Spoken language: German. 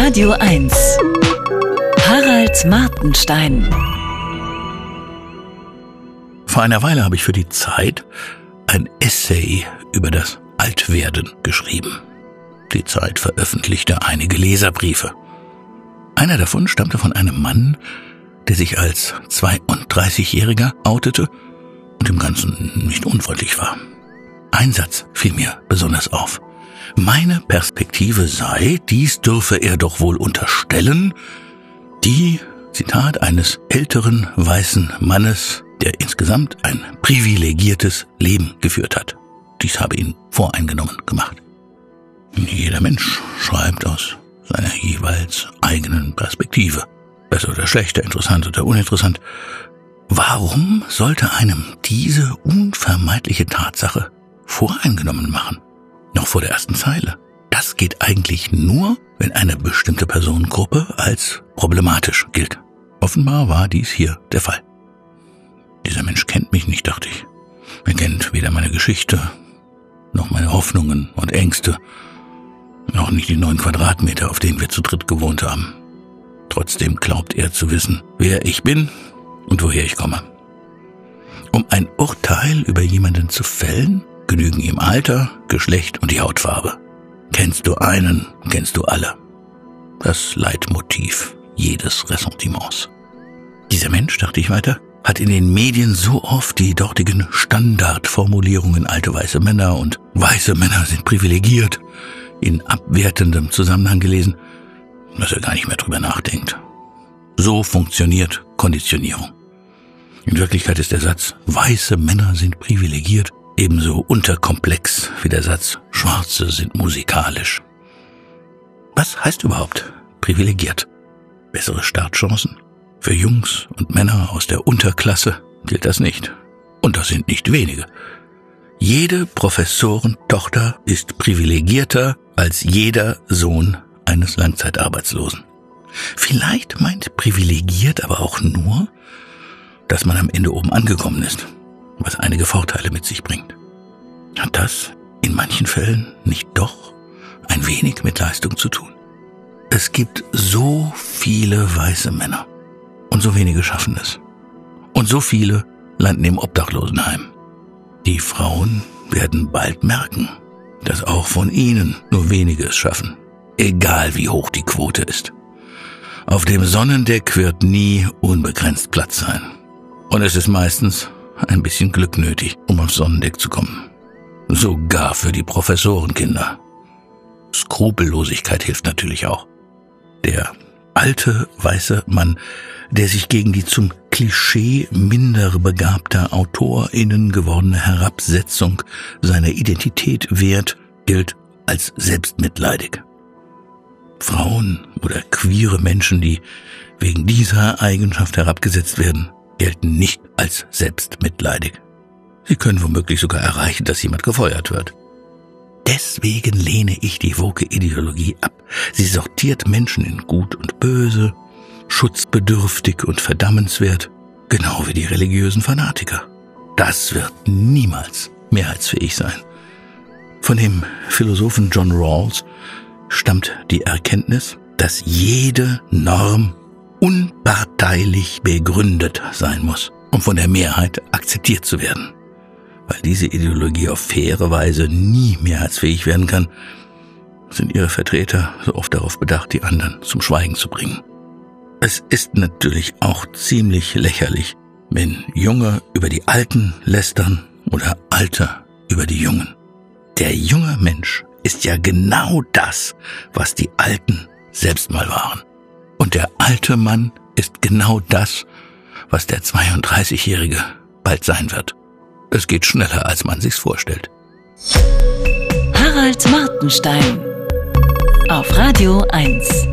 Radio 1. Harald Martenstein. Vor einer Weile habe ich für die Zeit ein Essay über das Altwerden geschrieben. Die Zeit veröffentlichte einige Leserbriefe. Einer davon stammte von einem Mann, der sich als 32-Jähriger outete und im Ganzen nicht unfreundlich war. Ein Satz fiel mir besonders auf. Meine Perspektive sei, dies dürfe er doch wohl unterstellen, die, Zitat, eines älteren weißen Mannes, der insgesamt ein privilegiertes Leben geführt hat. Dies habe ihn voreingenommen gemacht. Jeder Mensch schreibt aus seiner jeweils eigenen Perspektive. Besser oder schlechter, interessant oder uninteressant. Warum sollte einem diese unvermeidliche Tatsache voreingenommen machen? Noch vor der ersten Zeile. Das geht eigentlich nur, wenn eine bestimmte Personengruppe als problematisch gilt. Offenbar war dies hier der Fall. Dieser Mensch kennt mich nicht, dachte ich. Er kennt weder meine Geschichte, noch meine Hoffnungen und Ängste, noch nicht die neun Quadratmeter, auf denen wir zu dritt gewohnt haben. Trotzdem glaubt er zu wissen, wer ich bin und woher ich komme. Um ein Urteil über jemanden zu fällen, genügen ihm Alter, Geschlecht und die Hautfarbe. Kennst du einen, kennst du alle. Das Leitmotiv jedes Ressentiments. Dieser Mensch, dachte ich weiter, hat in den Medien so oft die dortigen Standardformulierungen alte weiße Männer und weiße Männer sind privilegiert in abwertendem Zusammenhang gelesen, dass er gar nicht mehr drüber nachdenkt. So funktioniert Konditionierung. In Wirklichkeit ist der Satz, weiße Männer sind privilegiert, ebenso unterkomplex wie der Satz, Schwarze sind musikalisch. Was heißt überhaupt privilegiert? Bessere Startchancen? Für Jungs und Männer aus der Unterklasse gilt das nicht. Und das sind nicht wenige. Jede Professorentochter ist privilegierter als jeder Sohn eines Langzeitarbeitslosen. Vielleicht meint privilegiert aber auch nur, dass man am Ende oben angekommen ist, was einige Vorteile mit sich bringt. Hat das in manchen Fällen nicht doch ein wenig mit Leistung zu tun? Es gibt so viele weiße Männer und so wenige schaffen es. Und so viele landen im Obdachlosenheim. Die Frauen werden bald merken, dass auch von ihnen nur wenige es schaffen, egal wie hoch die Quote ist. Auf dem Sonnendeck wird nie unbegrenzt Platz sein. Und es ist meistens ein bisschen Glück nötig, um aufs Sonnendeck zu kommen. Sogar für die Professorenkinder. Skrupellosigkeit hilft natürlich auch. Der alte weiße Mann, der sich gegen die zum Klischee minder begabter AutorInnen gewordene Herabsetzung seiner Identität wehrt, gilt als selbstmitleidig. Frauen oder queere Menschen, die wegen dieser Eigenschaft herabgesetzt werden, gelten nicht als selbstmitleidig. Sie können womöglich sogar erreichen, dass jemand gefeuert wird. Deswegen lehne ich die Woke-Ideologie ab. Sie sortiert Menschen in gut und böse, schutzbedürftig und verdammenswert, genau wie die religiösen Fanatiker. Das wird niemals mehrheitsfähig sein. Von dem Philosophen John Rawls stammt die Erkenntnis, dass jede Norm unparteilich begründet sein muss, um von der Mehrheit akzeptiert zu werden weil diese Ideologie auf faire Weise nie mehrheitsfähig werden kann, sind ihre Vertreter so oft darauf bedacht, die anderen zum Schweigen zu bringen. Es ist natürlich auch ziemlich lächerlich, wenn Junge über die Alten lästern oder Alte über die Jungen. Der junge Mensch ist ja genau das, was die Alten selbst mal waren. Und der alte Mann ist genau das, was der 32-Jährige bald sein wird. Es geht schneller, als man sich's vorstellt. Harald Martenstein auf Radio 1.